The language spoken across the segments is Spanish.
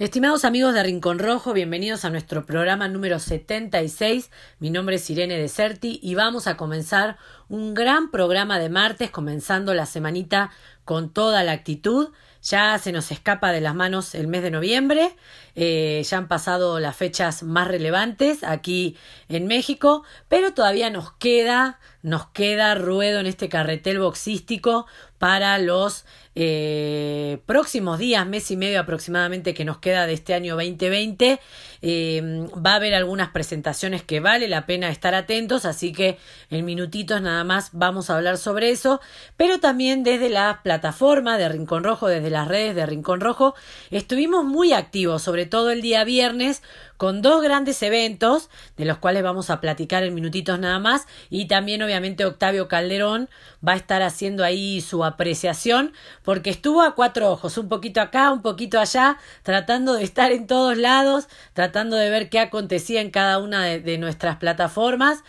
Estimados amigos de Rincón Rojo, bienvenidos a nuestro programa número 76. Mi nombre es Irene Deserti y vamos a comenzar un gran programa de martes, comenzando la semanita con toda la actitud. Ya se nos escapa de las manos el mes de noviembre, eh, ya han pasado las fechas más relevantes aquí en México, pero todavía nos queda, nos queda ruedo en este carretel boxístico para los eh, próximos días, mes y medio aproximadamente que nos queda de este año 2020. Eh, va a haber algunas presentaciones que vale la pena estar atentos, así que en minutitos nada más vamos a hablar sobre eso, pero también desde la plataforma de Rincón Rojo, desde las redes de Rincón Rojo, estuvimos muy activos, sobre todo el día viernes, con dos grandes eventos, de los cuales vamos a platicar en minutitos nada más, y también obviamente Octavio Calderón va a estar haciendo ahí su apreciación, porque estuvo a cuatro ojos, un poquito acá, un poquito allá, tratando de estar en todos lados, tratando de ver qué acontecía en cada una de, nuestras plataformas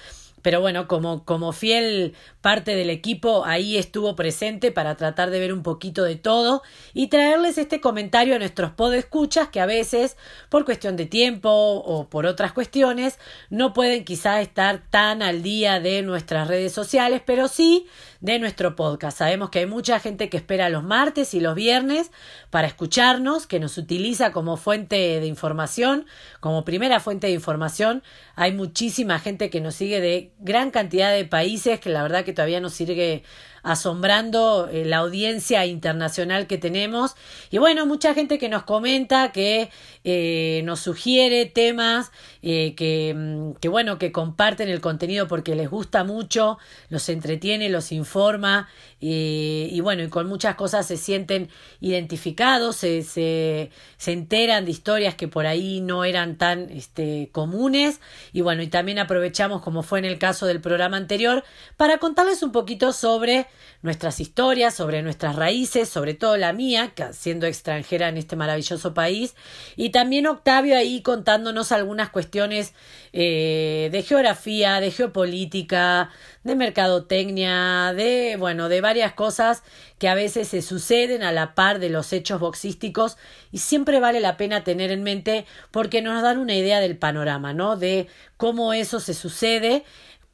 pero bueno, como, como fiel parte del equipo ahí estuvo presente para tratar de ver un poquito de todo y traerles este comentario a nuestros podescuchas que a veces por cuestión de tiempo o por otras cuestiones no pueden quizá estar tan al día de nuestras redes sociales, pero sí de nuestro podcast. Sabemos que hay mucha gente que espera los martes y los viernes para escucharnos, que nos utiliza como fuente de información, como primera fuente de información. Hay muchísima gente que nos sigue de gran cantidad de países que la verdad que todavía nos sigue asombrando eh, la audiencia internacional que tenemos. Y bueno, mucha gente que nos comenta, que eh, nos sugiere temas, eh, que, mm, que bueno, que comparten el contenido porque les gusta mucho, los entretiene, los informa y bueno, y con muchas cosas se sienten identificados, se, se, se, enteran de historias que por ahí no eran tan este, comunes y bueno, y también aprovechamos, como fue en el caso del programa anterior, para contarles un poquito sobre nuestras historias, sobre nuestras raíces, sobre todo la mía, siendo extranjera en este maravilloso país, y también Octavio ahí contándonos algunas cuestiones eh, de geografía, de geopolítica, de mercadotecnia, de, bueno, de varias cosas que a veces se suceden a la par de los hechos boxísticos y siempre vale la pena tener en mente porque nos dan una idea del panorama, ¿no? De cómo eso se sucede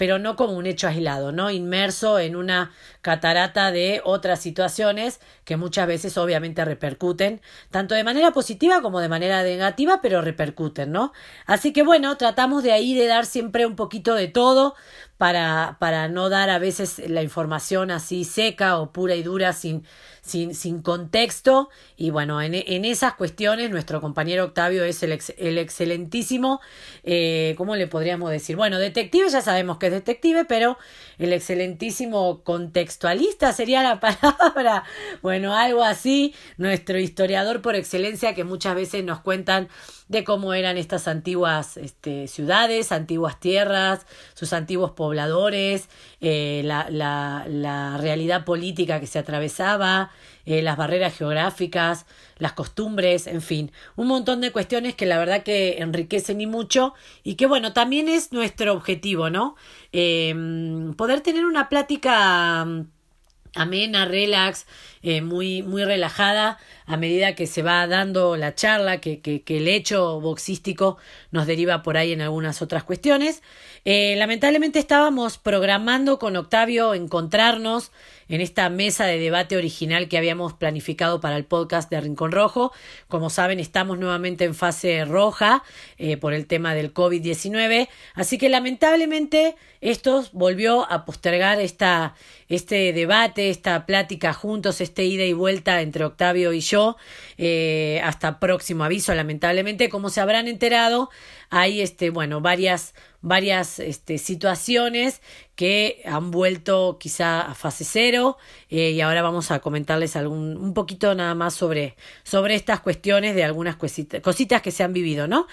pero no como un hecho aislado, ¿no? Inmerso en una catarata de otras situaciones que muchas veces obviamente repercuten, tanto de manera positiva como de manera negativa, pero repercuten, ¿no? Así que bueno, tratamos de ahí de dar siempre un poquito de todo para, para no dar a veces la información así seca o pura y dura sin, sin, sin contexto. Y bueno, en, en, esas cuestiones nuestro compañero Octavio es el, el excelentísimo, eh, ¿cómo le podríamos decir? Bueno, detective ya sabemos que es detective, pero el excelentísimo contextualista sería la palabra. Bueno, algo así, nuestro historiador por excelencia que muchas veces nos cuentan de cómo eran estas antiguas este, ciudades, antiguas tierras, sus antiguos pobladores, eh, la, realidad política que se atravesaba, eh, las barreras geográficas, las costumbres, en fin, un montón de cuestiones que la verdad que enriquecen y mucho y que bueno, también es nuestro objetivo, ¿no? Eh, poder tener una plática amena, relax, eh, muy, muy relajada a medida que se va dando la charla, que, que, que, el hecho boxístico nos deriva por ahí en algunas otras cuestiones. Eh, lamentablemente estábamos programando con Octavio encontrarnos en esta mesa de debate original que habíamos planificado para el podcast de Rincón Rojo. Como saben, estamos nuevamente en fase roja eh, por el tema del COVID-19, así que lamentablemente esto volvió a postergar esta, este debate, esta plática juntos, este ida y vuelta entre Octavio y yo, eh, hasta próximo aviso, lamentablemente, como se habrán enterado, hay este, bueno, varias varias este, situaciones que han vuelto quizá a fase cero eh, y ahora vamos a comentarles algún, un poquito nada más sobre, sobre estas cuestiones de algunas cositas, que se han vivido, ¿no?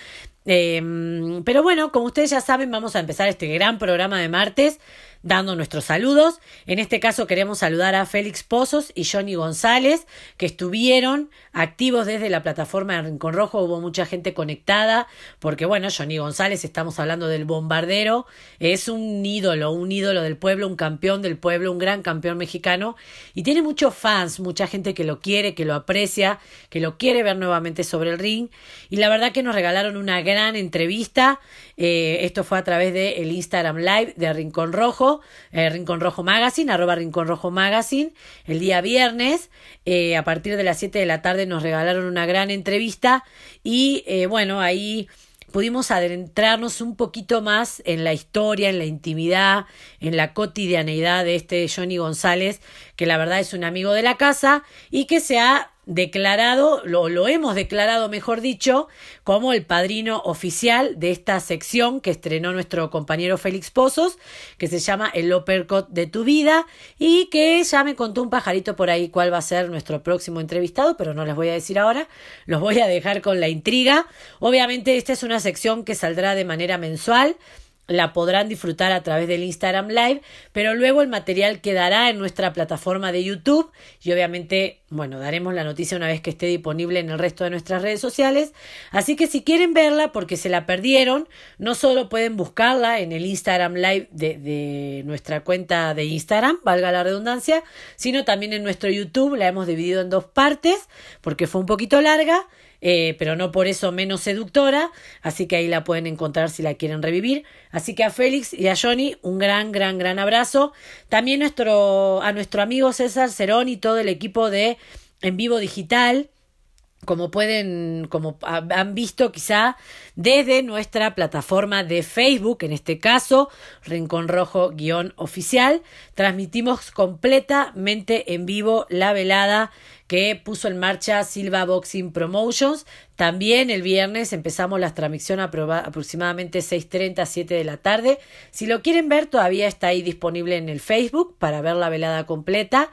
Eh, pero bueno, como ustedes ya saben, vamos a empezar este gran programa de martes dando nuestros saludos. En este caso queremos saludar a Félix Pozos y Johnny González, que estuvieron activos desde la plataforma de Rincón Rojo. Hubo mucha gente conectada, porque bueno, Johnny González, estamos hablando del bombardero, es un ídolo, un ídolo del pueblo, un campeón del pueblo, un gran campeón mexicano y tiene muchos fans, mucha gente que lo quiere, que lo aprecia, que lo quiere ver nuevamente sobre el ring y la verdad que nos regalaron una gran entrevista, eh, esto fue a través del el Instagram Live de Rincón Rojo, eh, Rincón Rojo Magazine, arroba Rincón Rojo Magazine, el día viernes, eh, a partir de las 7 de la tarde nos regalaron una gran entrevista y bueno, ahí pudimos adentrarnos un poquito más en la historia, en la intimidad, en la cotidianeidad de este Johnny González, que la verdad es un amigo de la casa y que se ha declarado, lo, lo hemos declarado, mejor dicho, como el padrino oficial de esta sección que estrenó nuestro compañero Félix Pozos, que se llama El Uppercut de tu vida, y que ya me contó un pajarito por ahí cuál va a ser nuestro próximo entrevistado, pero no les voy a decir ahora, los voy a dejar con la intriga. Obviamente esta es una sección que saldrá de manera mensual la podrán disfrutar a través del Instagram Live, pero luego el material quedará en nuestra plataforma de YouTube y obviamente, bueno, daremos la noticia una vez que esté disponible en el resto de nuestras redes sociales. Así que si quieren verla porque se la perdieron, no solo pueden buscarla en el Instagram Live de, de nuestra cuenta de Instagram, valga la redundancia, sino también en nuestro YouTube, la hemos dividido en dos partes porque fue un poquito larga eh, pero no por eso menos seductora, así que ahí la pueden encontrar si la quieren revivir. Así que a Félix y a Johnny un gran, gran, gran abrazo. También nuestro, a nuestro amigo César Cerón y todo el equipo de En Vivo Digital como pueden, como han visto quizá desde nuestra plataforma de Facebook, en este caso, Rincón Rojo guion oficial, transmitimos completamente en vivo la velada que puso en marcha Silva Boxing Promotions. También el viernes empezamos la transmisión aproximadamente 6.30, 7 de la tarde. Si lo quieren ver, todavía está ahí disponible en el Facebook para ver la velada completa.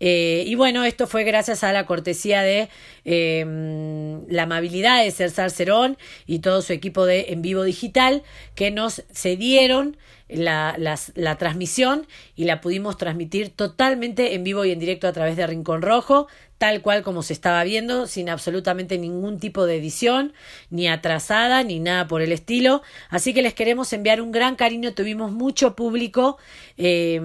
Eh, y bueno, esto fue gracias a la cortesía de em, la amabilidad de César Cerón y todo su equipo de En Vivo Digital que nos cedieron la, la, transmisión y la pudimos transmitir totalmente en vivo y en directo a través de Rincón Rojo, tal cual como se estaba viendo, sin absolutamente ningún tipo de edición, ni atrasada, ni nada por el estilo. Así que les queremos enviar un gran cariño, tuvimos mucho público y,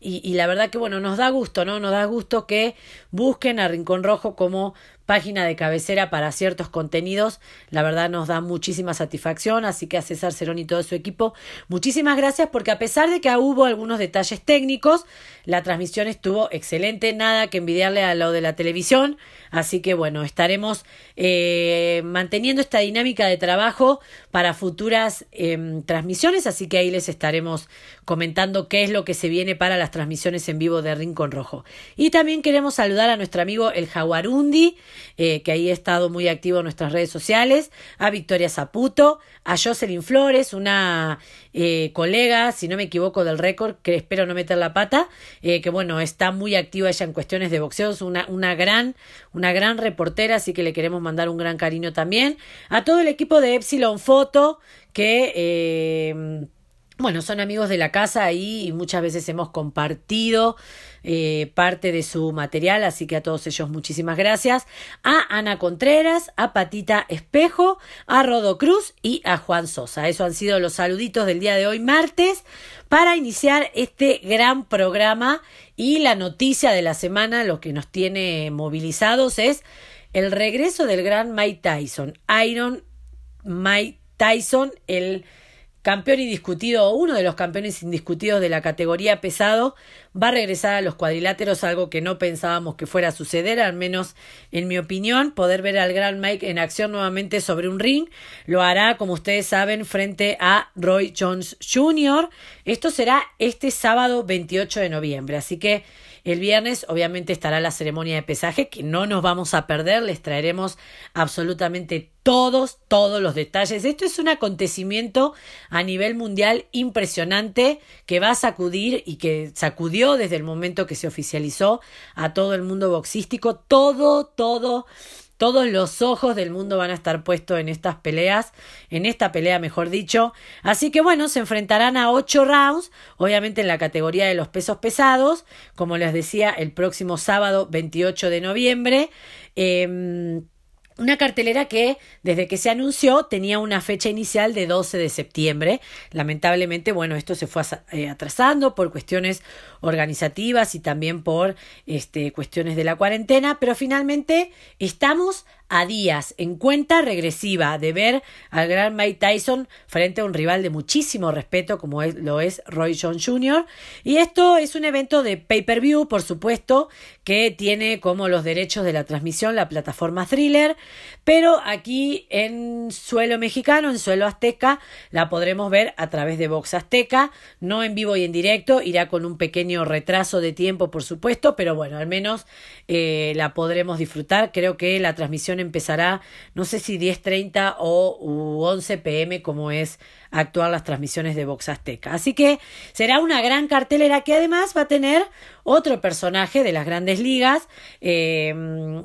y, la verdad que bueno, nos da gusto, ¿no? Nos da gusto que busquen a Rincón Rojo como página de cabecera para ciertos contenidos. La verdad nos da muchísima satisfacción, así que a César Cerón y todo su equipo, muchísimas gracias porque a pesar de que hubo algunos detalles técnicos, la transmisión estuvo excelente, nada que envidiarle a lo de la televisión, así que bueno, estaremos eh, manteniendo esta dinámica de trabajo para futuras em, transmisiones, así que ahí les estaremos comentando qué es lo que se viene para las transmisiones en vivo de Rincón Rojo. Y también queremos saludar a nuestro amigo el Jaguarundi, eh, que ahí ha estado muy activo en nuestras redes sociales, a Victoria Zaputo, a Jocelyn Flores, una eh, colega, si no me equivoco, del récord, que espero no meter la pata, eh, que bueno, está muy activa ella en cuestiones de boxeo, una, una, gran, una gran reportera, así que le queremos mandar un gran cariño también. A todo el equipo de Epsilon Foto, que bueno, son amigos de la casa ahí y muchas veces hemos compartido eh, parte de su material, así que a todos ellos muchísimas gracias. A Ana Contreras, a Patita Espejo, a Rodo Cruz y a Juan Sosa. Esos han sido los saluditos del día de hoy, martes, para iniciar este gran programa y la noticia de la semana, lo que nos tiene movilizados es el regreso del gran Mike Tyson. Iron Mike Tyson, el campeón indiscutido, uno de los campeones indiscutidos de la categoría pesado, va a regresar a los cuadriláteros, algo que no pensábamos que fuera a suceder, al menos en mi opinión, poder ver al Gran Mike en acción nuevamente sobre un ring, lo hará, como ustedes saben, frente a Roy Jones Jr. Esto será este sábado 28 de noviembre, así que el viernes obviamente estará la ceremonia de pesaje que no nos vamos a perder, les traeremos absolutamente todos, todos los detalles. Esto es un acontecimiento a nivel mundial impresionante que va a sacudir y que sacudió desde el momento que se oficializó a todo el mundo boxístico. Todo, todo todos los ojos del mundo van a estar puestos en estas peleas, en esta pelea mejor dicho. Así que bueno, se enfrentarán a ocho rounds, obviamente en la categoría de los pesos pesados, como les decía, el próximo sábado 28 de noviembre. Eh, Una cartelera que desde que se anunció tenía una fecha inicial de 12 de septiembre. Lamentablemente, bueno, esto se fue eh, atrasando por cuestiones organizativas y también por este, cuestiones de la cuarentena, pero finalmente estamos a días en cuenta regresiva de ver al gran Mike Tyson frente a un rival de muchísimo respeto como es, lo es Roy Jones Jr. Y esto es un evento de pay-per-view, por supuesto, que tiene como los derechos de la transmisión la plataforma Thriller, pero aquí en suelo mexicano, en suelo azteca, la podremos ver a través de Vox Azteca, no en vivo y en directo, irá con un pequeño retraso de tiempo, por supuesto, pero bueno, al menos eh, la podremos disfrutar. Creo que la transmisión empezará, no sé si 10.30 o 11 pm como es actuar las transmisiones de Vox Azteca. Así que será una gran cartelera que además va a tener otro personaje de las grandes ligas, eh,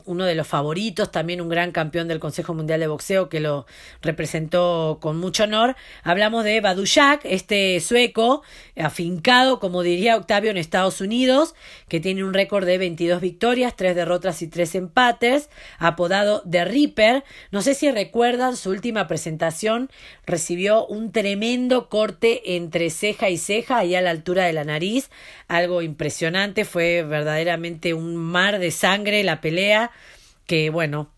uno de los favoritos, también un gran campeón del Consejo Mundial de Boxeo que lo representó con mucho honor. Hablamos de Badujak, este sueco, afincado, como diría Octavio, en Estados Unidos, que tiene un récord de 22 victorias, 3 derrotas y 3 empates, apodado The Reaper. No sé si recuerdan su última presentación, recibió un tremendo corte entre ceja y ceja, ahí a la altura de la nariz, algo impresionante, fue verdaderamente un mar de sangre la pelea, que bueno,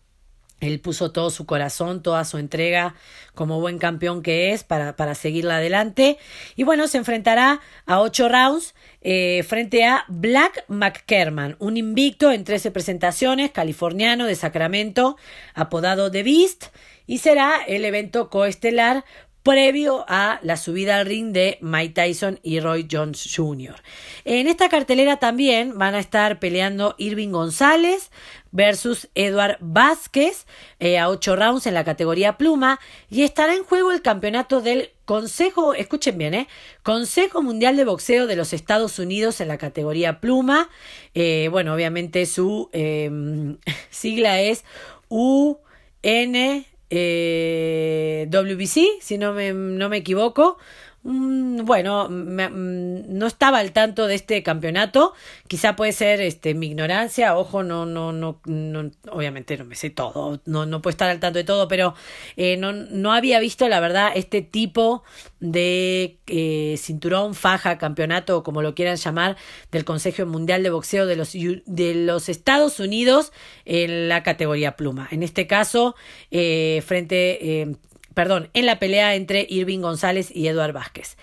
él puso todo su corazón, toda su entrega como buen campeón que es para, para seguirla adelante. Y bueno, se enfrentará a ocho rounds eh, frente a Black McKerman, un invicto en 13 presentaciones, californiano de Sacramento, apodado The Beast. Y será el evento coestelar previo a la subida al ring de Mike Tyson y Roy Jones Jr. En esta cartelera también van a estar peleando Irving González versus Edward Vázquez eh, a ocho rounds en la categoría pluma y estará en juego el campeonato del Consejo, escuchen bien, eh, Consejo Mundial de Boxeo de los Estados Unidos en la categoría pluma. Eh, bueno, obviamente su em, sigla es UN eh, WBC, si no me, no me equivoco. Mm, bueno, mm, no estaba al tanto de este campeonato. Quizá puede ser este, mi ignorancia. Ojo, no, no, no, no obviamente no me sé todo. No, no puedo estar al tanto de todo, pero eh, no, no había visto, la verdad, este tipo de eh, cinturón, faja, campeonato, como lo quieran llamar, del Consejo Mundial de Boxeo de los, de los Estados Unidos en la categoría pluma. En este caso, eh, frente eh, perdón, en la pelea entre Irving González y Eduard Vázquez.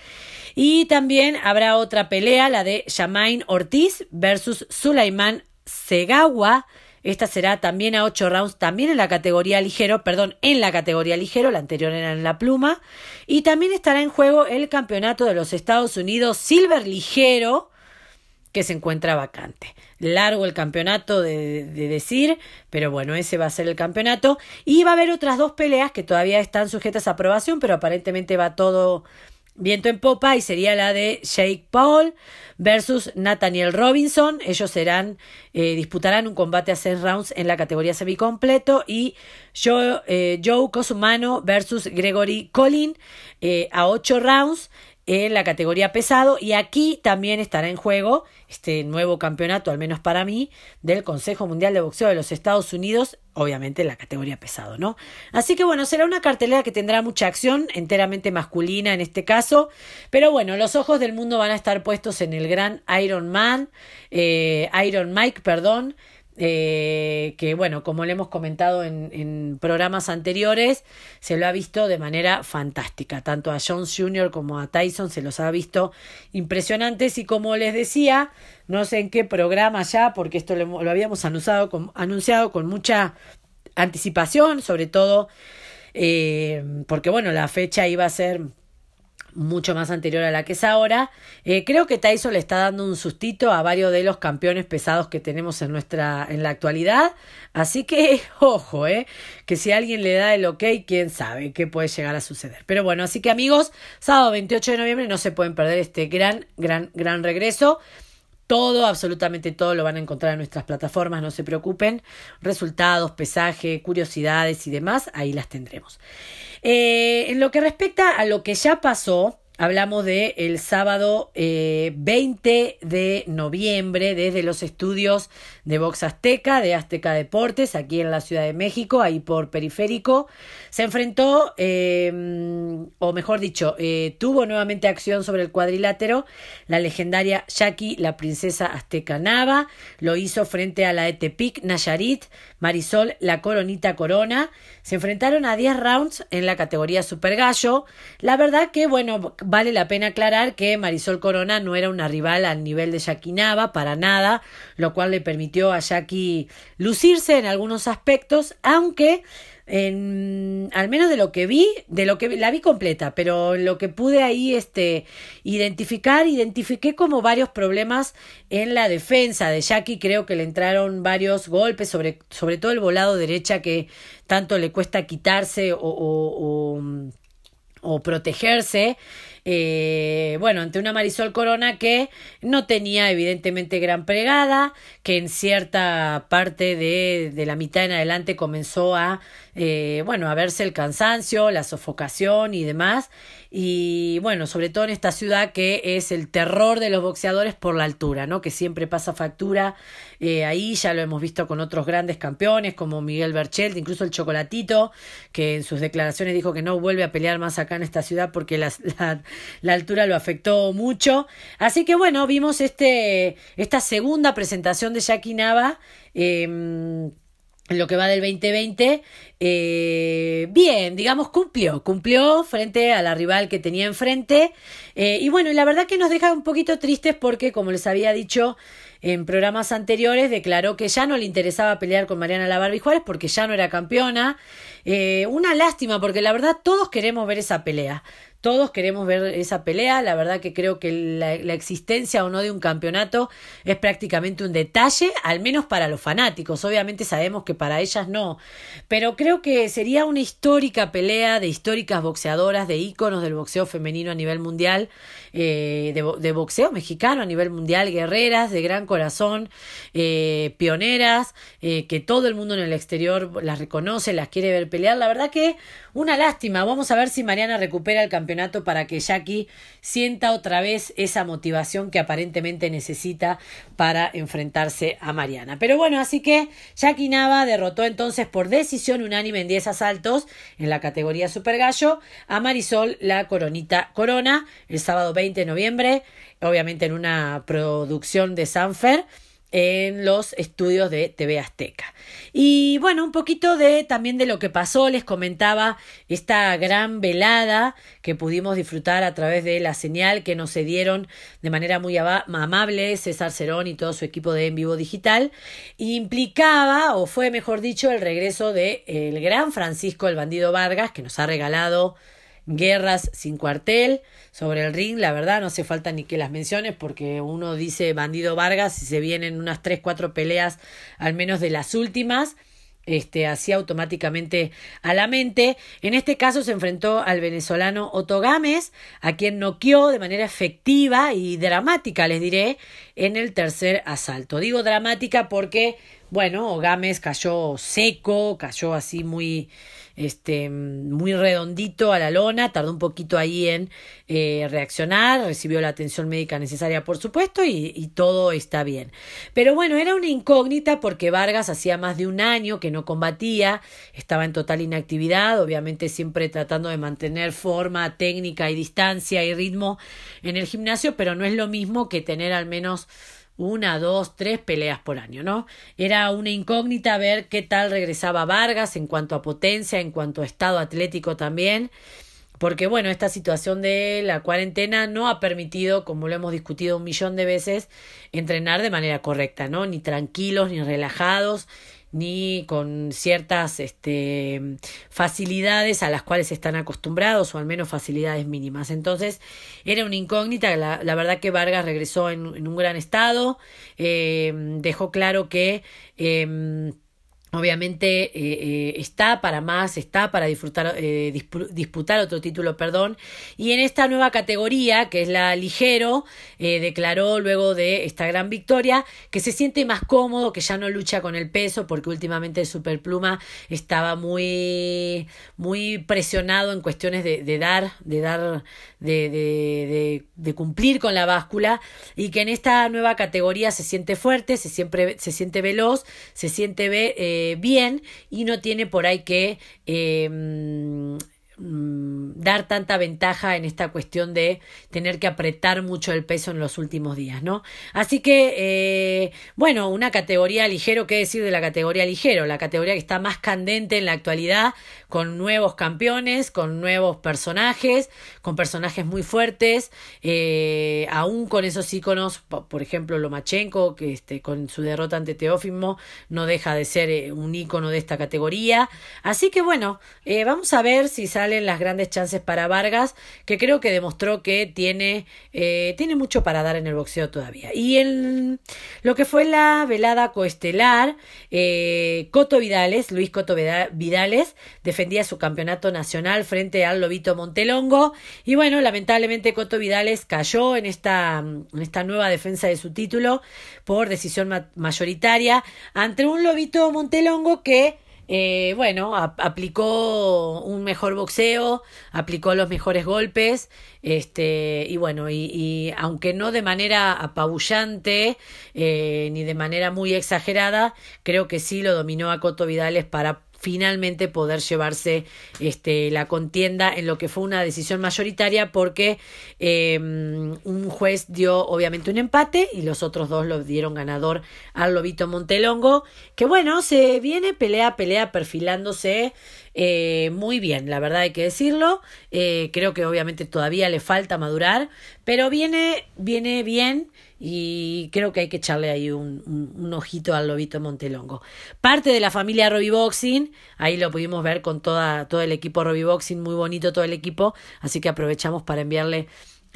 Y también habrá otra pelea, la de Shamain Ortiz versus Sulaiman Segawa. Esta será también a ocho rounds, también en la categoría ligero, perdón, en la categoría ligero, la anterior era en la pluma. Y también estará en juego el campeonato de los Estados Unidos Silver Ligero, que se encuentra vacante. Largo el campeonato de, decir, pero bueno, ese va a ser el campeonato. Y va a haber otras dos peleas que todavía están sujetas a aprobación, pero aparentemente va todo viento en popa y sería la de Jake Paul versus Nathaniel Robinson. Ellos serán, eh, disputarán un combate a seis rounds en la categoría semicompleto y Joe, eh, Joe Cosumano versus Gregory Collin eh, a ocho rounds en la categoría pesado y aquí también estará en juego este nuevo campeonato, al menos para mí, del Consejo Mundial de Boxeo de los Estados Unidos, obviamente en la categoría pesado, ¿no? Así que bueno, será una cartelera que tendrá mucha acción, enteramente masculina en este caso, pero bueno, los ojos del mundo van a estar puestos en el gran Iron Man, eh, Iron Mike, perdón, eh, que bueno, como le hemos comentado en, programas anteriores, se lo ha visto de manera fantástica, tanto a Jones Jr. como a Tyson se los ha visto impresionantes y como les decía, no sé en qué programa ya, porque esto lo, lo habíamos anunciado con, anunciado con mucha anticipación, sobre todo eh, porque bueno, la fecha iba a ser mucho más anterior a la que es ahora. Eh, creo que Tyson le está dando un sustito a varios de los campeones pesados que tenemos en nuestra en la actualidad. Así que, ojo, eh, que si alguien le da el ok, quién sabe qué puede llegar a suceder. Pero bueno, así que amigos, sábado 28 de noviembre no se pueden perder este gran, gran, gran regreso. Todo, absolutamente todo lo van a encontrar en nuestras plataformas, no se preocupen. Resultados, pesaje, curiosidades y demás, ahí las tendremos. Eh, en lo que respecta a lo que ya pasó, Hablamos de el sábado 20 eh, de noviembre desde los estudios de Box Azteca, de Azteca Deportes, aquí en la Ciudad de México, ahí por periférico. Se enfrentó, eh, o mejor dicho, eh, tuvo nuevamente acción sobre el cuadrilátero la legendaria Jackie, la princesa azteca Nava. Lo hizo frente a la Etepic Nayarit, Marisol, la coronita Corona. Se enfrentaron a 10 rounds en la categoría Super Gallo. La verdad que, bueno, vale la pena aclarar que Marisol Corona no era una rival al nivel de Jackie Nava, para nada, lo cual le permitió a Jackie lucirse en algunos aspectos, aunque en, al menos de lo que vi, de lo que la vi completa, pero lo que pude ahí este, identificar, identifiqué como varios problemas en la defensa de Jackie, creo que le entraron varios golpes, sobre, sobre todo el volado derecha que tanto le cuesta quitarse o, o, o protegerse. Eh, bueno, ante una Marisol Corona que no tenía evidentemente gran pregada, que en cierta parte de, de la mitad en adelante comenzó a, eh, bueno, a verse el cansancio, la sofocación y demás, y bueno, sobre todo en esta ciudad que es el terror de los boxeadores por la altura, ¿no? Que siempre pasa factura. Eh, ahí ya lo hemos visto con otros grandes campeones como Miguel Berchelt, incluso el Chocolatito, que en sus declaraciones dijo que no vuelve a pelear más acá en esta ciudad porque la, la, altura lo afectó mucho. Así que bueno, vimos este, esta segunda presentación de Jackie Nava. Eh, en lo que va del 2020, eh, bien, digamos, cumplió, cumplió frente a la rival que tenía enfrente. Eh, y bueno, la verdad que nos deja un poquito tristes porque, como les había dicho en programas anteriores, declaró que ya no le interesaba pelear con Mariana Lavarbi Juárez porque ya no era campeona. Eh, una lástima porque la verdad todos queremos ver esa pelea. Todos queremos ver esa pelea. La verdad que creo que la, existencia o no de un campeonato es prácticamente un detalle, al menos para los fanáticos. Obviamente sabemos que para ellas no. Pero creo que sería una histórica pelea de históricas boxeadoras, de íconos del boxeo femenino a nivel mundial, eh, de, boxeo mexicano a nivel mundial, guerreras de gran corazón, eh, pioneras, eh, que todo el mundo en el exterior las reconoce, las quiere ver pelear. La verdad que una lástima. Vamos a ver si Mariana recupera el campeonato para que Jackie sienta otra vez esa motivación que aparentemente necesita para enfrentarse a Mariana. Pero bueno, así que Jackie Nava derrotó entonces por decisión unánime en 10 asaltos en la categoría Super Gallo a Marisol la Coronita Corona el sábado 20 de noviembre, obviamente en una producción de Sanfer en los estudios de TV Azteca. Y bueno, un poquito de también de lo que pasó, les comentaba esta gran velada que pudimos disfrutar a través de la señal que nos cedieron de manera muy amable César Cerón y todo su equipo de En Vivo Digital, implicaba, o fue mejor dicho, el regreso de el gran Francisco el Bandido Vargas, que nos ha regalado guerras sin cuartel sobre el ring, la verdad no hace falta ni que las menciones porque uno dice bandido Vargas y se vienen unas tres, cuatro peleas al menos de las últimas este, así automáticamente a la mente. En este caso se enfrentó al venezolano Otto Gámez, a quien noqueó de manera efectiva y dramática, les diré, en el tercer asalto. Digo dramática porque, bueno, Gámez cayó seco, cayó así muy este, muy redondito a la lona, tardó un poquito ahí en eh, reaccionar, recibió la atención médica necesaria, por supuesto, y, y todo está bien. Pero bueno, era una incógnita porque Vargas hacía más de un año que no combatía, estaba en total inactividad, obviamente siempre tratando de mantener forma, técnica y distancia y ritmo en el gimnasio, pero no es lo mismo que tener al menos una, dos, tres peleas por año, ¿no? Era una incógnita ver qué tal regresaba Vargas en cuanto a potencia, en cuanto a estado atlético también, porque bueno, esta situación de la cuarentena no ha permitido, como lo hemos discutido un millón de veces, entrenar de manera correcta, ¿no? Ni tranquilos, ni relajados, ni con ciertas este, facilidades a las cuales están acostumbrados o al menos facilidades mínimas. Entonces era una incógnita, la, verdad que Vargas regresó en, un gran estado, eh, dejó claro que... Eh, Obviamente eh, eh, está para más, está para disfrutar, eh, disputar otro título, perdón. Y en esta nueva categoría, que es la ligero, declaró luego de esta gran victoria que se siente más cómodo, que ya no lucha con el peso, porque últimamente el Superpluma estaba muy, muy presionado en cuestiones de, dar, de dar, de, de, de, cumplir con la báscula, y que en esta nueva categoría se siente fuerte, se, se siente veloz, se siente bien y no tiene por ahí que eh, Mm, dar tanta ventaja en esta cuestión de tener que apretar mucho el peso en los últimos días, ¿no? Así que, eh, bueno, una categoría ligero, ¿qué decir de la categoría ligero? La categoría que está más candente en la actualidad, con nuevos campeones, con nuevos personajes, con personajes muy fuertes, eh, aún con esos íconos, por ejemplo, Lomachenko, que este, con su derrota ante Teófimo no deja de ser eh, un ícono de esta categoría. Así que, bueno, vamos a ver si sale las grandes chances para Vargas, que creo que demostró que tiene, eh, tiene mucho para dar en el boxeo todavía. Y en lo que fue la velada coestelar, eh, Coto Vidales, Luis Coto Vidales, defendía su campeonato nacional frente al Lobito Montelongo. Y bueno, lamentablemente Coto Vidales cayó en esta, en esta nueva defensa de su título por decisión mayoritaria ante un Lobito Montelongo que eh, bueno, aplicó un mejor boxeo, aplicó los mejores golpes, este, y bueno, y, aunque no de manera apabullante eh, ni de manera muy exagerada, creo que sí lo dominó a Coto Vidales para finalmente poder llevarse este, la contienda en lo que fue una decisión mayoritaria porque em, un juez dio obviamente un empate y los otros dos lo dieron ganador al Lobito Montelongo que bueno se viene pelea pelea perfilándose eh, muy bien, la verdad hay que decirlo. Eh, creo que obviamente todavía le falta madurar, pero viene, viene bien y creo que hay que echarle ahí un, un, ojito al lobito Montelongo. Parte de la familia Robbie Boxing, ahí lo pudimos ver con toda, todo el equipo Robbie Boxing, muy bonito todo el equipo, así que aprovechamos para enviarle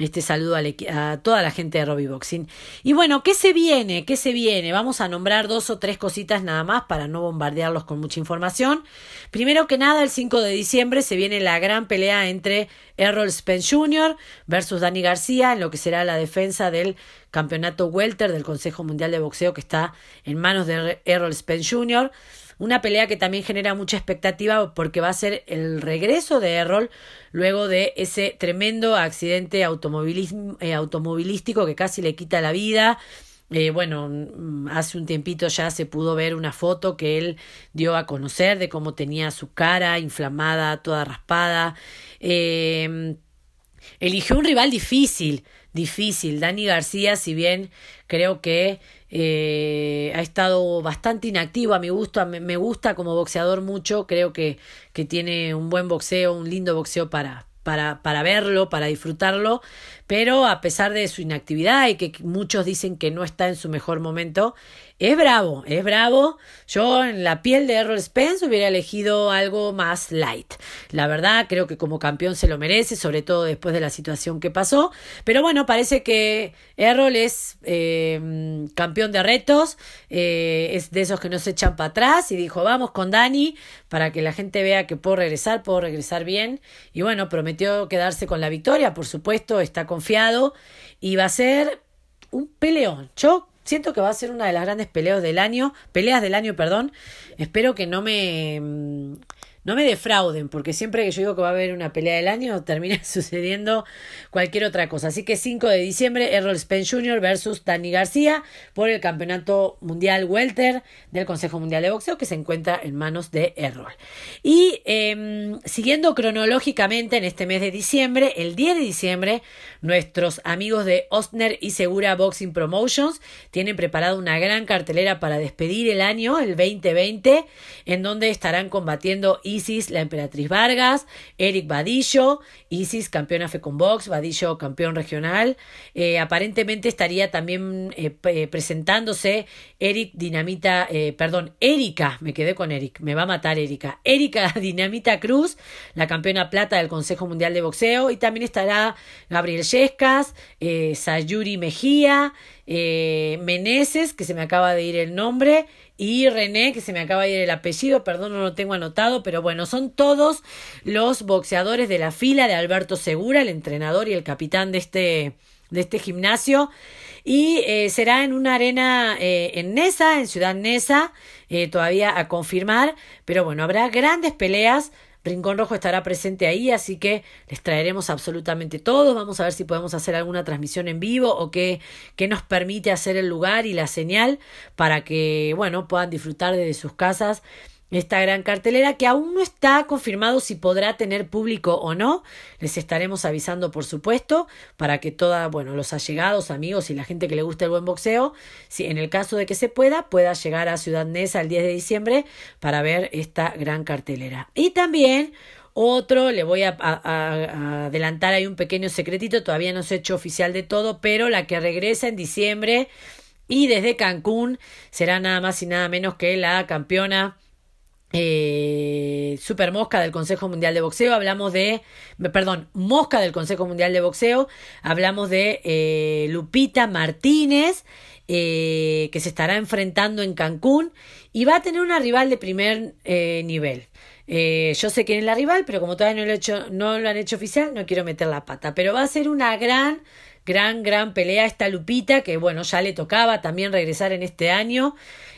este saludo a, toda la gente de Robbie Boxing. Y bueno, ¿qué se viene? ¿Qué se viene? Vamos a nombrar dos o tres cositas nada más para no bombardearlos con mucha información. Primero que nada, el 5 de diciembre se viene la gran pelea entre Errol Spence Jr. versus Dani García en lo que será la defensa del campeonato welter del Consejo Mundial de Boxeo que está en manos de Errol Spence Jr. Una pelea que también genera mucha expectativa porque va a ser el regreso de Errol luego de ese tremendo accidente eh, automovilístico que casi le quita la vida. Eh, bueno, mm, hace un tiempito ya se pudo ver una foto que él dio a conocer de cómo tenía su cara inflamada, toda raspada. Eh, eligió un rival difícil, difícil. Dani García, si bien creo que eh, ha estado bastante inactivo a mi gusto, me gusta como boxeador mucho, creo que, que tiene un buen boxeo, un lindo boxeo para, para, para verlo, para disfrutarlo, pero a pesar de su inactividad y que muchos dicen que no está en su mejor momento, es bravo, es bravo. Yo en la piel de Errol Spence hubiera elegido algo más light. La verdad, creo que como campeón se lo merece, sobre todo después de la situación que pasó. Pero bueno, parece que Errol es eh, campeón de retos, eh, es de esos que no se echan para atrás y dijo, vamos con Dani para que la gente vea que puedo regresar, puedo regresar bien. Y bueno, prometió quedarse con la victoria, por supuesto, está confiado y va a ser un peleón. Yo Siento que va a ser una de las grandes peleas del año, peleas del año, perdón. Espero que no me mm, no me defrauden, porque siempre que yo digo que va a haber una pelea del año, termina sucediendo cualquier otra cosa. Así que 5 de diciembre, Errol Spence Jr. versus Dani García por el Campeonato Mundial Welter del Consejo Mundial de Boxeo, que se encuentra en manos de Errol. Y em, siguiendo cronológicamente en este mes de diciembre, el 10 de diciembre, nuestros amigos de Ostner y Segura Boxing Promotions tienen preparado una gran cartelera para despedir el año, el 2020, en donde estarán combatiendo Isis, la emperatriz Vargas, Eric Vadillo, Isis campeona Box, Vadillo campeón regional. Eh, aparentemente estaría también eh, eh, presentándose Eric Dinamita, perdón, Erika, me quedé con Eric, me va a matar Erika. Erika Dinamita Cruz, la campeona plata del Consejo Mundial de Boxeo, y también estará Gabriel Yescas, Sayuri Mejía, eh, Meneses, que se me acaba de ir el nombre, y René, que se me acaba de ir el apellido, perdón, no lo tengo anotado, pero bueno, son todos los boxeadores de la fila de Alberto Segura, el entrenador y el capitán de este, de este gimnasio. Y eh, será en una arena eh, en Nesa, en Ciudad Nesa, eh, todavía a confirmar, pero bueno, habrá grandes peleas Rincón Rojo estará presente ahí, así que les traeremos absolutamente todo. Vamos a ver si podemos hacer alguna transmisión en vivo o qué, qué nos permite hacer el lugar y la señal para que, bueno, puedan disfrutar desde sus casas esta gran cartelera que aún no está confirmado si podrá tener público o no. Les estaremos avisando, por supuesto, para que toda, bueno, los allegados, amigos y la gente que le guste el buen boxeo, si en el caso de que se pueda, pueda llegar a Ciudad Neza el 10 de diciembre para ver esta gran cartelera. Y también otro, le voy a, a, adelantar ahí un pequeño secretito, todavía no se ha hecho oficial de todo, pero la que regresa en diciembre y desde Cancún será nada más y nada menos que la campeona eh, Super Mosca del Consejo Mundial de Boxeo, hablamos de, perdón, Mosca del Consejo Mundial de Boxeo, hablamos de eh, Lupita Martínez, eh, que se estará enfrentando en Cancún y va a tener una rival de primer eh, nivel. yo sé quién es la rival, pero como todavía no lo, he hecho, no lo han hecho oficial, no quiero meter la pata. Pero va a ser una gran, gran, gran pelea esta Lupita, que bueno, ya le tocaba también regresar en este año.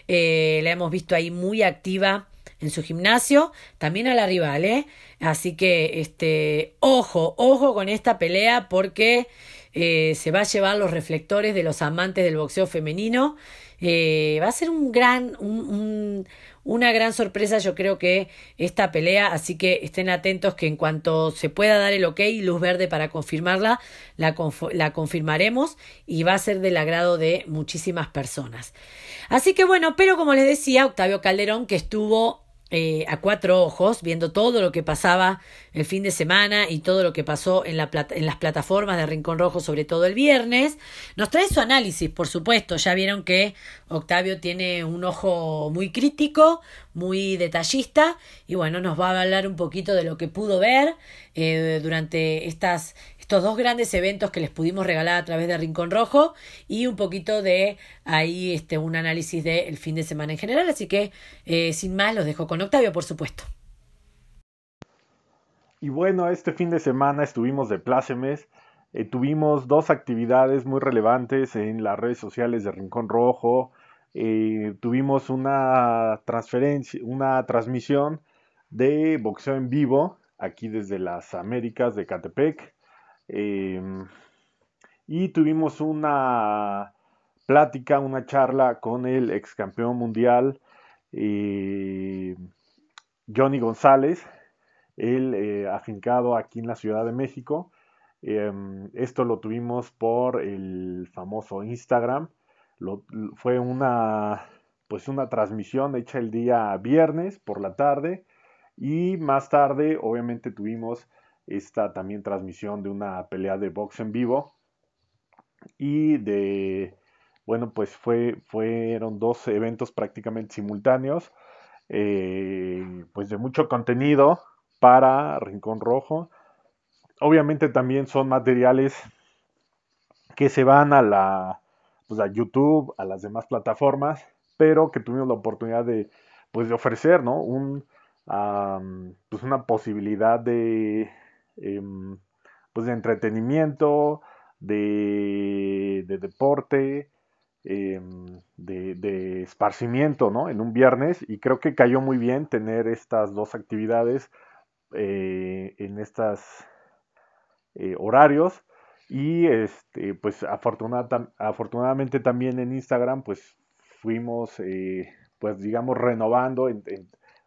la hemos visto ahí muy activa en su gimnasio, también a la rival, ¿eh? Así que, este, ojo, ojo con esta pelea porque eh, se va a llevar los reflectores de los amantes del boxeo femenino. Eh, va a ser un gran, un, una gran sorpresa, yo creo que esta pelea, así que estén atentos que en cuanto se pueda dar el ok luz verde para confirmarla, la, la confirmaremos y va a ser del agrado de muchísimas personas. Así que bueno, pero como les decía, Octavio Calderón, que estuvo eh, a cuatro ojos, viendo todo lo que pasaba el fin de semana y todo lo que pasó en, la en las plataformas de Rincón Rojo, sobre todo el viernes. Nos trae su análisis, por supuesto. Ya vieron que Octavio tiene un ojo muy crítico, muy detallista, y bueno, nos va a hablar un poquito de lo que pudo ver eh, durante estas, estos dos grandes eventos que les pudimos regalar a través de Rincón Rojo y un poquito de ahí este, un análisis del fin de semana en general. Así que eh, sin más los dejo con Octavio, por supuesto. Y bueno, este fin de semana estuvimos de plácemes. Eh, tuvimos dos actividades muy relevantes en las redes sociales de Rincón Rojo. Eh, tuvimos una transferencia, una transmisión de boxeo en vivo aquí desde las Américas de Catepec. Em, y tuvimos una plática, una charla con el ex campeón mundial eh, Johnny González, él eh, afincado aquí en la Ciudad de México. Em, esto lo tuvimos por el famoso Instagram. fue una, pues una transmisión hecha el día viernes por la tarde y más tarde obviamente tuvimos esta también transmisión de una pelea de box en vivo. Y de bueno pues fue fueron dos eventos prácticamente simultáneos eh, pues de mucho contenido para Rincón Rojo. Obviamente también son materiales que se van a la pues a YouTube a las demás plataformas pero que tuvimos la oportunidad de pues de ofrecer no un pues una posibilidad de Em, pues de entretenimiento, de, deporte, em, de, esparcimiento, ¿no? En un viernes y creo que cayó muy bien tener estas dos actividades eh, en estos eh, horarios y este, pues afortunadamente también en Instagram pues fuimos eh, pues digamos renovando, en,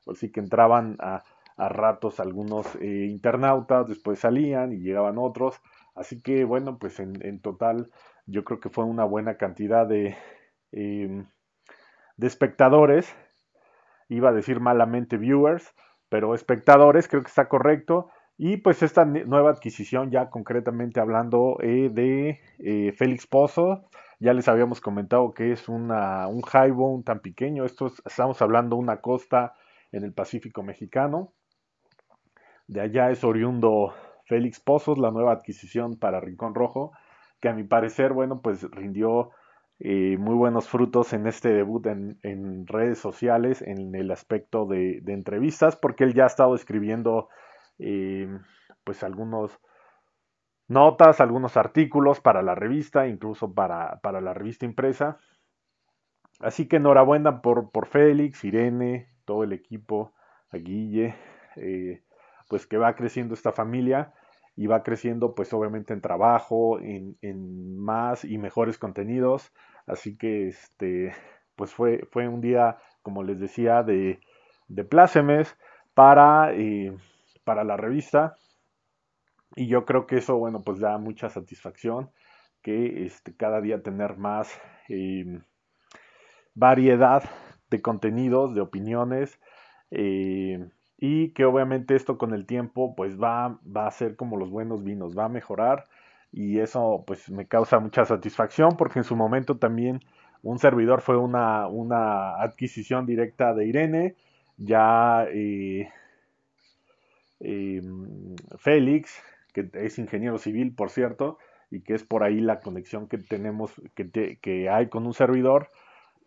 así que entraban a a ratos algunos eh, internautas, después salían y llegaban otros. Así que bueno, pues en, total yo creo que fue una buena cantidad de, em, de espectadores. Iba a decir malamente viewers, pero espectadores creo que está correcto. Y pues esta nueva adquisición, ya concretamente hablando eh, de eh, Félix Pozo, ya les habíamos comentado que es una, un highbone tan pequeño. Esto estamos hablando de una costa en el Pacífico mexicano. De allá es oriundo Félix Pozos, la nueva adquisición para Rincón Rojo, que a mi parecer, bueno, pues rindió eh, muy buenos frutos en este debut en, redes sociales, en el aspecto de, entrevistas, porque él ya ha estado escribiendo eh, pues algunos notas, algunos artículos para la revista, incluso para, para la revista impresa. Así que enhorabuena por, por Félix, Irene, todo el equipo, a Guille, eh, pues que va creciendo esta familia y va creciendo pues obviamente en trabajo, en, en, más y mejores contenidos. Así que este, pues fue, fue un día, como les decía, de, de plácemes para, eh, para la revista. Y yo creo que eso, bueno, pues da mucha satisfacción que este, cada día tener más em, variedad de contenidos, de opiniones, eh, y que obviamente esto con el tiempo pues va, va a ser como los buenos vinos, va a mejorar y eso pues me causa mucha satisfacción porque en su momento también un servidor fue una, una adquisición directa de Irene, ya eh, em, Félix, que es ingeniero civil por cierto, y que es por ahí la conexión que tenemos, que, que hay con un servidor,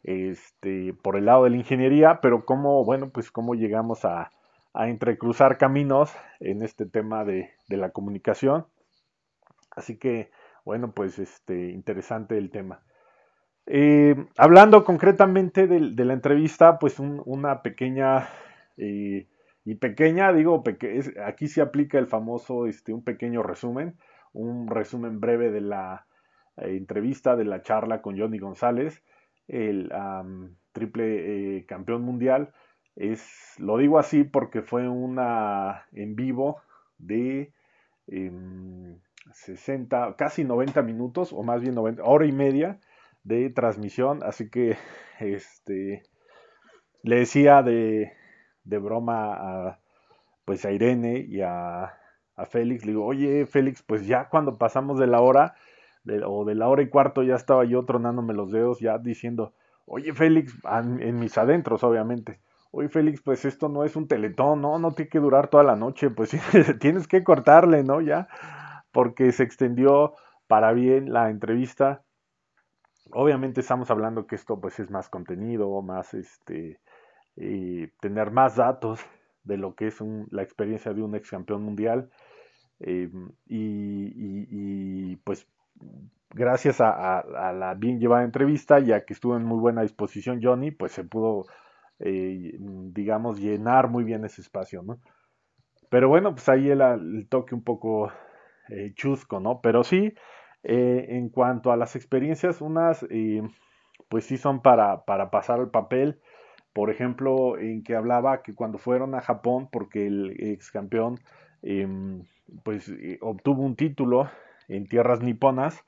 este, por el lado de la ingeniería, pero cómo, bueno, pues cómo llegamos a, entrecruzar caminos en este tema de, la comunicación. Así que, bueno, pues este, interesante el tema. Eh, hablando concretamente de, la entrevista, pues una pequeña, eh, y pequeña, digo, aquí se aplica el famoso, este, un pequeño resumen, un resumen breve de la eh, entrevista, de la charla con Johnny González el triple campeón mundial. Es, lo digo así porque fue una en vivo de 60, em, casi 90 minutos, o más bien 90, hora y media de transmisión. Así que este, le decía de, de broma a, pues a Irene y a, a Félix, le digo, oye Félix, pues ya cuando pasamos de la hora, o de la hora y cuarto ya estaba yo tronándome los dedos, ya diciendo, oye Félix, en mis adentros obviamente, oye Félix, pues esto no es un teletón, no, no tiene que durar toda la noche, pues tienes que cortarle, ¿no? Ya, porque se extendió para bien la entrevista. Obviamente estamos hablando que esto pues es más contenido, más este, eh, tener más datos de lo que es la experiencia de un ex campeón mundial. Eh, y, pues gracias a, la bien llevada entrevista, ya que estuvo en muy buena disposición Johnny, pues se pudo, eh, digamos, llenar muy bien ese espacio, ¿no? Pero bueno, pues ahí el, toque un poco eh, chusco, ¿no? Pero sí, eh, en cuanto a las experiencias, unas, pues sí son para, para pasar al papel. Por ejemplo, en que hablaba que cuando fueron a Japón, porque el ex campeón, em, pues obtuvo un título en tierras niponas.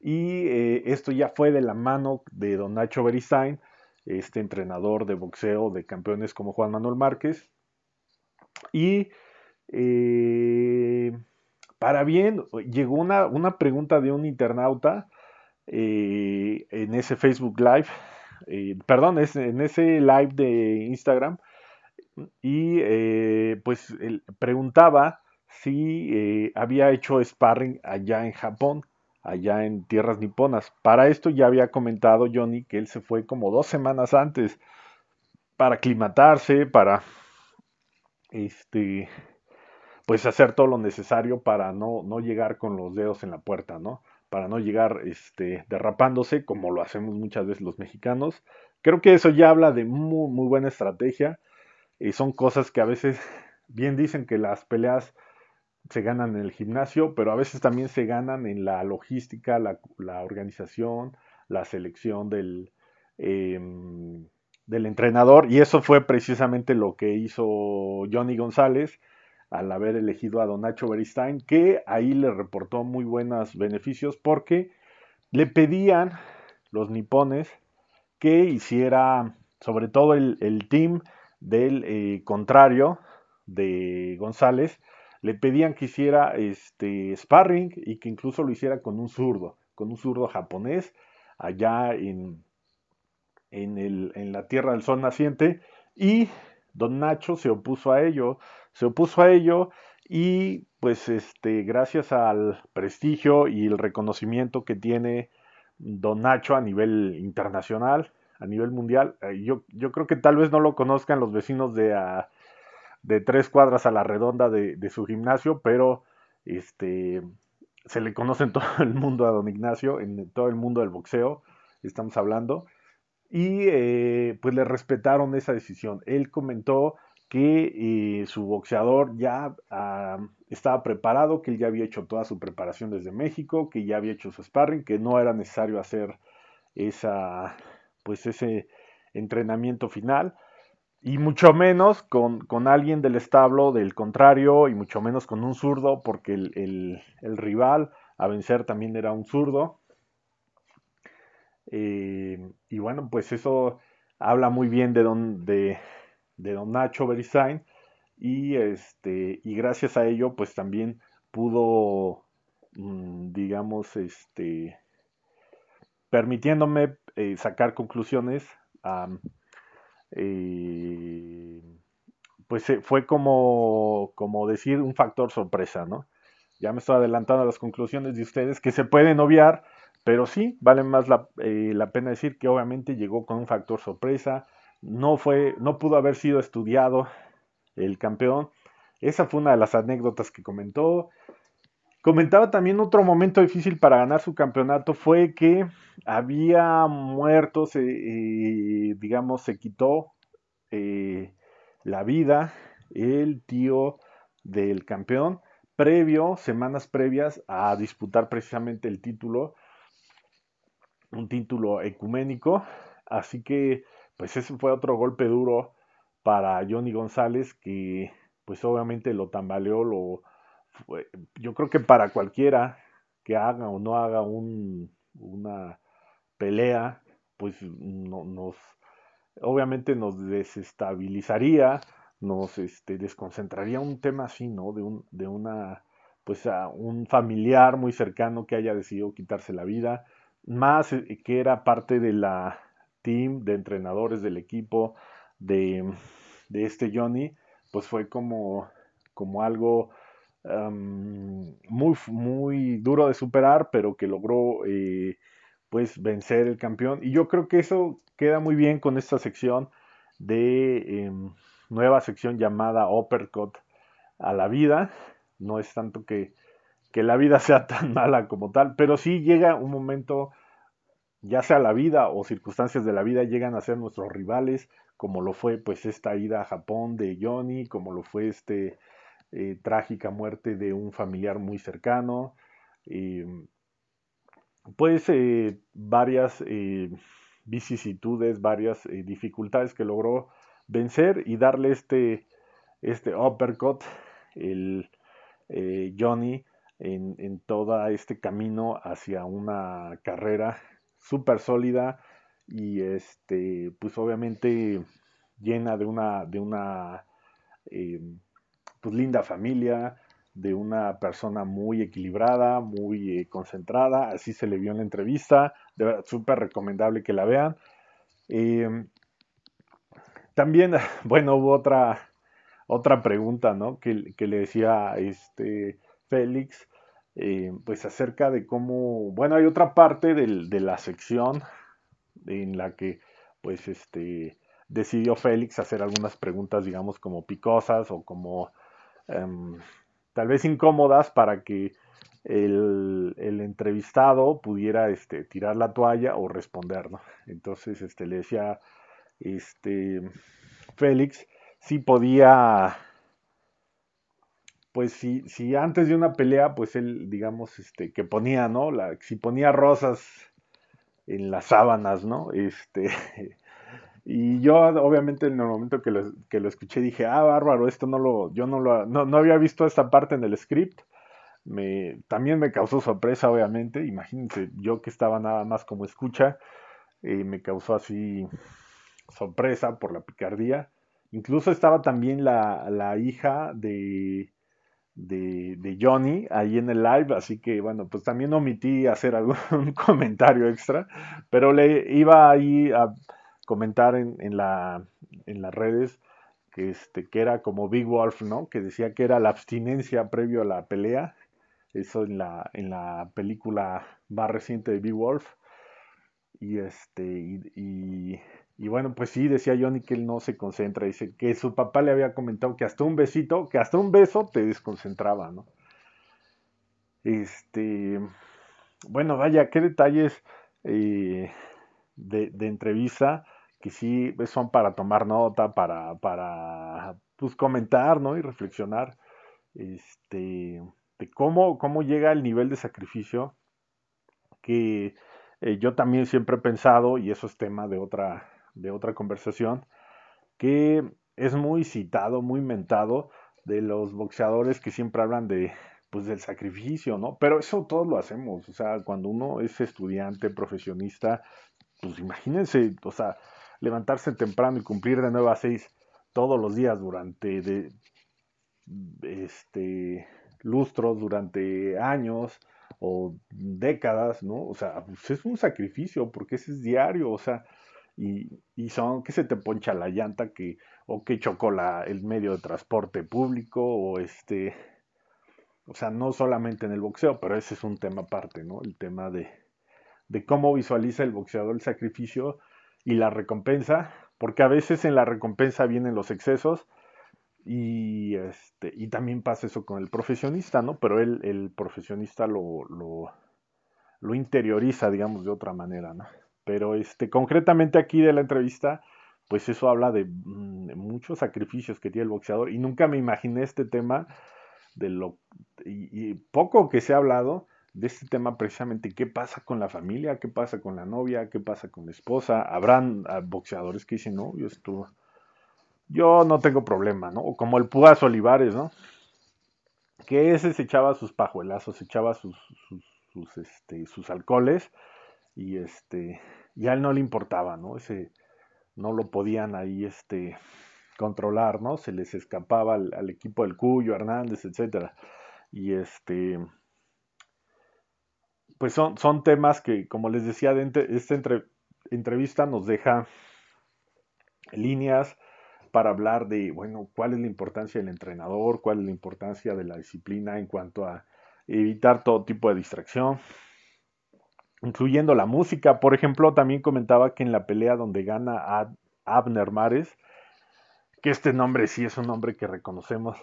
Y eh, esto ya fue de la mano de Don Nacho Beristain, este entrenador de boxeo de campeones como Juan Manuel Márquez. Y eh, para bien, llegó una, una, pregunta de un internauta eh, en ese Facebook Live, perdón, en ese live de Instagram, y pues preguntaba si eh, había hecho sparring allá en Japón, allá en tierras niponas. Para esto ya había comentado Johnny que él se fue como dos semanas antes para aclimatarse, para este pues hacer todo lo necesario para no, no llegar con los dedos en la puerta, ¿no? Para no llegar este, derrapándose como lo hacemos muchas veces los mexicanos. Creo que eso ya habla de muy, muy buena estrategia. y son cosas que a veces bien dicen que las peleas se ganan en el gimnasio, pero a veces también se ganan en la logística, la, organización, la selección del, em, del entrenador. Y eso fue precisamente lo que hizo Johnny González al haber elegido a Don Nacho Beristain, que ahí le reportó muy buenos beneficios porque le pedían los nipones que hiciera, sobre todo el, team del eh, contrario de González, le pedían que hiciera este sparring y que incluso lo hiciera con un zurdo, con un zurdo japonés, allá en, en, el, en la Tierra del Sol naciente, y don Nacho se opuso a ello, se opuso a ello y pues este, gracias al prestigio y el reconocimiento que tiene Don Nacho a nivel internacional, a nivel mundial. Eh, yo, yo creo que tal vez no lo conozcan los vecinos de, ah, de tres cuadras a la redonda de, su gimnasio, pero este, se le conoce en todo el mundo a Don Ignacio, en todo el mundo del boxeo, estamos hablando. Y eh, pues le respetaron esa decisión. Él comentó que eh, su boxeador ya ah, estaba preparado, que él ya había hecho toda su preparación desde México, que ya había hecho su sparring, que no era necesario hacer esa, pues ese entrenamiento final, y mucho menos con, alguien del establo del contrario, y mucho menos con un zurdo, porque el, rival a vencer también era un zurdo. Eh, y bueno, pues eso habla muy bien de don, de, de don Nacho Beristain y este y gracias a ello pues también pudo mm, digamos este permitiéndome eh, sacar conclusiones eh, pues eh, fue como como decir un factor sorpresa no ya me estoy adelantando a las conclusiones de ustedes que se pueden obviar pero sí vale más la, la pena decir que obviamente llegó con un factor sorpresa no fue no pudo haber sido estudiado el campeón. Esa fue una de las anécdotas que comentó. Comentaba también otro momento difícil para ganar su campeonato fue que había muerto, digamos, se quitó eh, la vida el tío del campeón previo, semanas previas a disputar precisamente el título, un título ecuménico. Así que, pues ese fue otro golpe duro para Johnny González, que pues obviamente lo tambaleó, lo, yo creo que para cualquiera que haga o no haga un, una pelea, pues no, nos, obviamente nos desestabilizaría, nos este, desconcentraría un tema así, ¿no? De, un, de una, pues a un familiar muy cercano que haya decidido quitarse la vida, más eh, que era parte de la team de entrenadores del equipo, de, este Johnny, pues fue como, como algo muy, muy duro de superar, pero que logró eh, pues vencer el campeón. Y yo creo que eso queda muy bien con esta sección de em, nueva sección llamada Uppercut a la vida. No es tanto que, que la vida sea tan mala como tal, pero sí llega un momento ya sea la vida o circunstancias de la vida llegan a ser nuestros rivales, como lo fue pues esta ida a Japón de Johnny, como lo fue este eh, trágica muerte de un familiar muy cercano, em, pues eh, varias eh, vicisitudes, varias dificultades que logró vencer y darle este, este uppercut, el Johnny, en, en todo este camino hacia una carrera súper sólida y este, pues obviamente llena de una, de una eh, pues linda familia, de una persona muy equilibrada, muy eh, concentrada, así se le vio en la entrevista, súper recomendable que la vean. Em, también, bueno, hubo otra, otra pregunta, ¿no? Que, que le decía este Félix, eh, pues acerca de cómo, bueno, hay otra parte de la sección en la que, pues, este, decidió Félix hacer algunas preguntas, digamos, como picosas o como em, tal vez incómodas para que el, entrevistado pudiera este, tirar la toalla o responder, ¿no? Entonces, este, le decía, este, Félix, si podía pues si, antes de una pelea, pues él, digamos, este, que ponía, ¿no? Si ponía rosas en las sábanas, ¿no? Este, y yo, obviamente, en el momento que lo, que lo escuché, dije, ah, bárbaro, esto no lo, yo no lo, no, no había visto esta parte en el script. Me, también me causó sorpresa, obviamente. Imagínense, yo que estaba nada más como escucha, eh, me causó así sorpresa por la picardía. Incluso estaba también la, la hija de, de, Johnny ahí en el live, así que bueno, pues también omití hacer algún comentario extra, pero le iba ahí a comentar en, en, la, en las redes que, este, que era como Big Wolf, ¿no? Que decía que era la abstinencia previo a la pelea, eso en la, en la película más reciente de Big Wolf. y este, y, y, bueno, pues sí, decía Johnny que él no se concentra, dice que su papá le había comentado que hasta un besito, que hasta un beso te desconcentraba, ¿no? Este, bueno, vaya, qué detalles eh, de, de, entrevista que sí son para tomar nota, para, para pues, comentar, ¿no? Y reflexionar, este, de cómo, cómo llega el nivel de sacrificio que eh, yo también siempre he pensado, y eso es tema de otra, de otra conversación, que es muy citado, muy mentado de los boxeadores que siempre hablan de pues del sacrificio, ¿no? Pero eso todos lo hacemos, o sea, cuando uno es estudiante, profesionista, pues imagínense, o sea, levantarse temprano y cumplir de 9 a 6 todos los días durante este lustros, durante años, o décadas, ¿no? O sea, pues es un sacrificio porque ese es diario, o sea, y, y, son que se te poncha la llanta que o que chocó el medio de transporte público o este o sea no solamente en el boxeo pero ese es un tema aparte no el tema de, de cómo visualiza el boxeador el sacrificio y la recompensa porque a veces en la recompensa vienen los excesos y, este, y también pasa eso con el profesionista, ¿no? Pero él, el profesionista lo, lo, lo, interioriza, digamos, de otra manera, ¿no? Pero este, concretamente aquí de la entrevista, pues eso habla de, mm, muchos sacrificios que tiene el boxeador y nunca me imaginé este tema de lo y, y, poco que se ha hablado de este tema precisamente qué pasa con la familia, qué pasa con la novia, qué pasa con la esposa. Habrán ah, boxeadores que dicen, no, yo estuve yo no tengo problema, ¿no? O como el Púas Olivares, ¿no? Que ese se echaba sus pajuelazos, se echaba sus, sus, este, sus alcoholes y este, ya a él no le importaba, ¿no? Ese no lo podían ahí, este, controlar, ¿no? Se les escapaba al, equipo del Cuyo, Hernández, etcétera. Y este, pues son, son temas que, como les decía, esta entrevista nos deja líneas, para hablar de, bueno, cuál es la importancia del entrenador, cuál es la importancia de la disciplina en cuanto a evitar todo tipo de distracción, incluyendo la música. Por ejemplo, también comentaba que en la pelea donde gana Abner Mares, que este nombre sí es un nombre que reconocemos,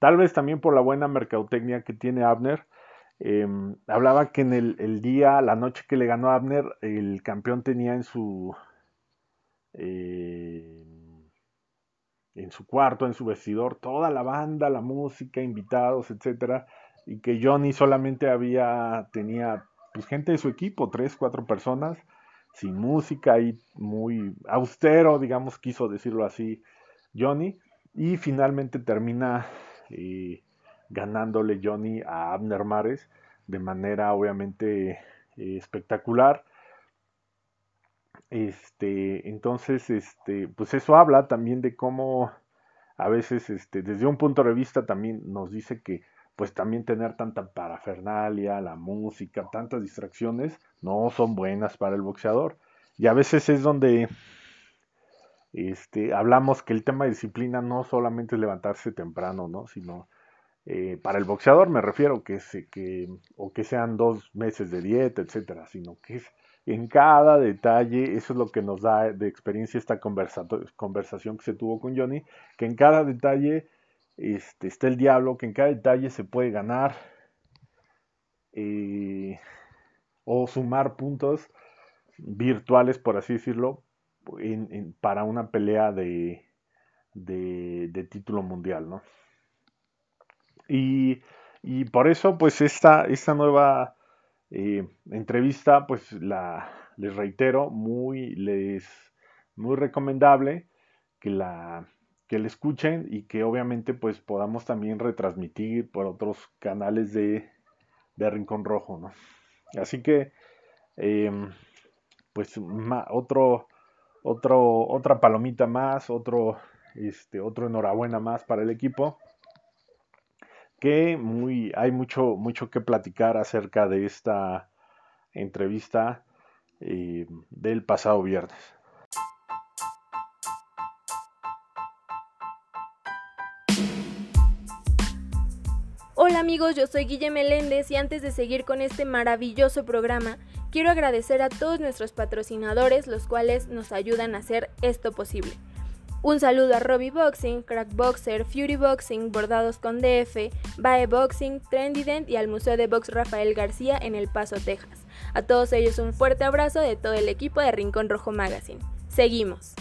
tal vez también por la buena mercadotecnia que tiene Abner, em, hablaba que en el, día, la noche que le ganó Abner, el campeón tenía en su... Eh, en su cuarto, en su vestidor, toda la banda, la música, invitados, etcétera, y que Johnny solamente había, tenía pues gente de su equipo, tres, cuatro personas, sin música y muy austero, digamos, quiso decirlo así, Johnny, y finalmente termina eh, ganándole Johnny a Abner Mares de manera obviamente eh, espectacular este, entonces, este, pues eso habla también de cómo a veces, este, desde un punto de vista también nos dice que, pues también tener tanta parafernalia, la música, tantas distracciones, no son buenas para el boxeador. Y a veces es donde este, hablamos que el tema de disciplina no solamente es levantarse temprano, ¿no? Sino eh, para el boxeador me refiero que, que, o que sean dos meses de dieta, etcétera, sino que es en cada detalle, eso es lo que nos da de experiencia esta conversación que se tuvo con Johnny, que en cada detalle este, está el diablo, que en cada detalle se puede ganar eh, o sumar puntos virtuales, por así decirlo, para una pelea de, título mundial, ¿no? Y, y, por eso, pues esta, esta nueva eh, entrevista, pues la, les reitero, muy, les, muy recomendable que la, que la escuchen y que obviamente pues podamos también retransmitir por otros canales de, de Rincón Rojo, ¿no? Así que, em, pues otro, otro, otra palomita más, otro, este, otro enhorabuena más para el equipo que muy, hay mucho, mucho que platicar acerca de esta entrevista eh, del pasado viernes. Hola amigos, yo soy Guille Meléndez y antes de seguir con este maravilloso programa, Quiero agradecer a todos nuestros patrocinadores, los cuales nos ayudan a hacer esto posible. Un saludo a Robbie Boxing, Crack Boxer, Fury Boxing, Bordados con DF, Bae Boxing, Trendident y al Museo de Box Rafael García en El Paso, Texas. A todos ellos un fuerte abrazo de todo el equipo de Rincón Rojo Magazine. Seguimos.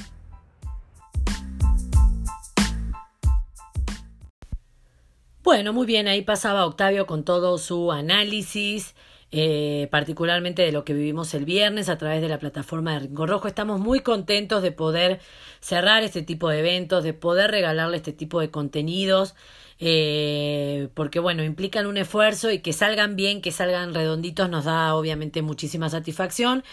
Bueno, muy bien, ahí pasaba Octavio con todo su análisis, eh, particularmente de lo que vivimos el viernes a través de la plataforma de Rincón Rojo. Estamos muy contentos de poder cerrar este tipo de eventos, de poder regalarle este tipo de contenidos. Eh, porque bueno, implican un esfuerzo y que salgan bien, que salgan redonditos nos da obviamente muchísima satisfacción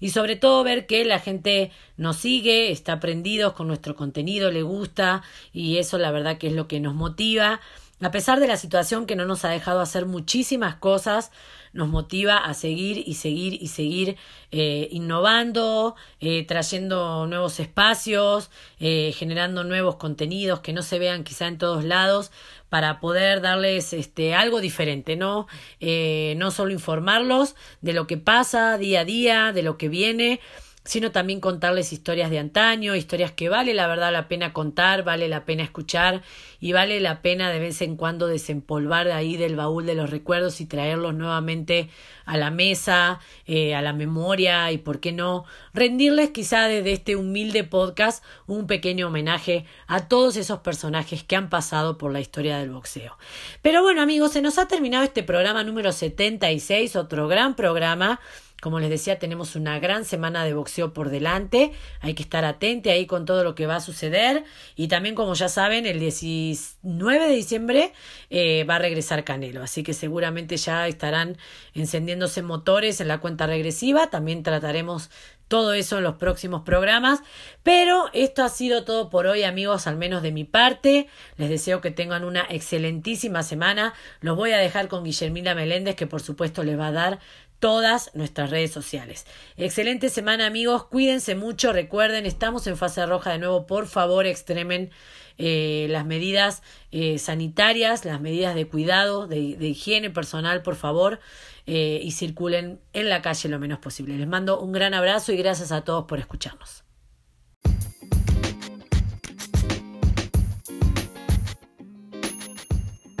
y sobre todo ver que la gente nos sigue, está prendidos con nuestro contenido, le gusta y eso la verdad que es lo que nos motiva a pesar de la situación que no nos ha dejado hacer muchísimas cosas, nos motiva a seguir y seguir y seguir eh, innovando, eh, trayendo nuevos espacios, eh, generando nuevos contenidos que no se vean quizá en todos lados para poder darles este algo diferente, ¿no? no solo informarlos de lo que pasa día a día, de lo que viene, sino también contarles historias de antaño, historias que vale la verdad la pena contar, vale la pena escuchar y vale la pena de vez en cuando desempolvar ahí del baúl de los recuerdos y traerlos nuevamente a la mesa, eh, a la memoria y, por qué no, rendirles quizá desde este humilde podcast un pequeño homenaje a todos esos personajes que han pasado por la historia del boxeo. Pero bueno amigos, se nos ha terminado este programa número 76, otro gran programa como les decía, tenemos una gran semana de boxeo por delante. Hay que estar atente ahí con todo lo que va a suceder. Y también, como ya saben, el 19 de diciembre eh, va a regresar Canelo. Así que seguramente ya estarán encendiéndose motores en la cuenta regresiva. También trataremos todo eso en los próximos programas. Pero esto ha sido todo por hoy, amigos, al menos de mi parte. Les deseo que tengan una excelentísima semana. Los voy a dejar con Guillermina Meléndez, que por supuesto les va a dar todas nuestras redes sociales. Excelente semana amigos, cuídense mucho, recuerden, estamos en fase roja de nuevo, por favor extremen eh, las medidas eh, sanitarias, las medidas de cuidado, de, higiene personal, por favor, eh, y circulen en la calle lo menos posible. Les mando un gran abrazo y gracias a todos por escucharnos.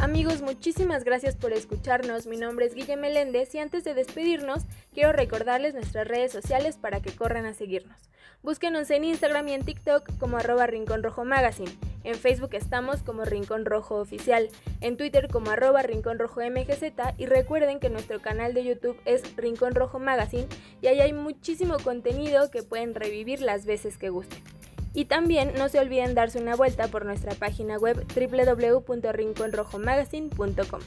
Amigos, muchísimas gracias por escucharnos. Mi nombre es Guille Meléndez y antes de despedirnos, quiero recordarles nuestras redes sociales para que corran a seguirnos. Búsquenos en Instagram y en TikTok como arroba Rincón Rojo Magazine. En Facebook estamos como Rincón Rojo Oficial, en Twitter como arroba Rincón Rojo MGZ y recuerden que nuestro canal de YouTube es Rincón Rojo Magazine y ahí hay muchísimo contenido que pueden revivir las veces que gusten. Y también no se olviden darse una vuelta por nuestra página web www.rinconrojomagazine.com.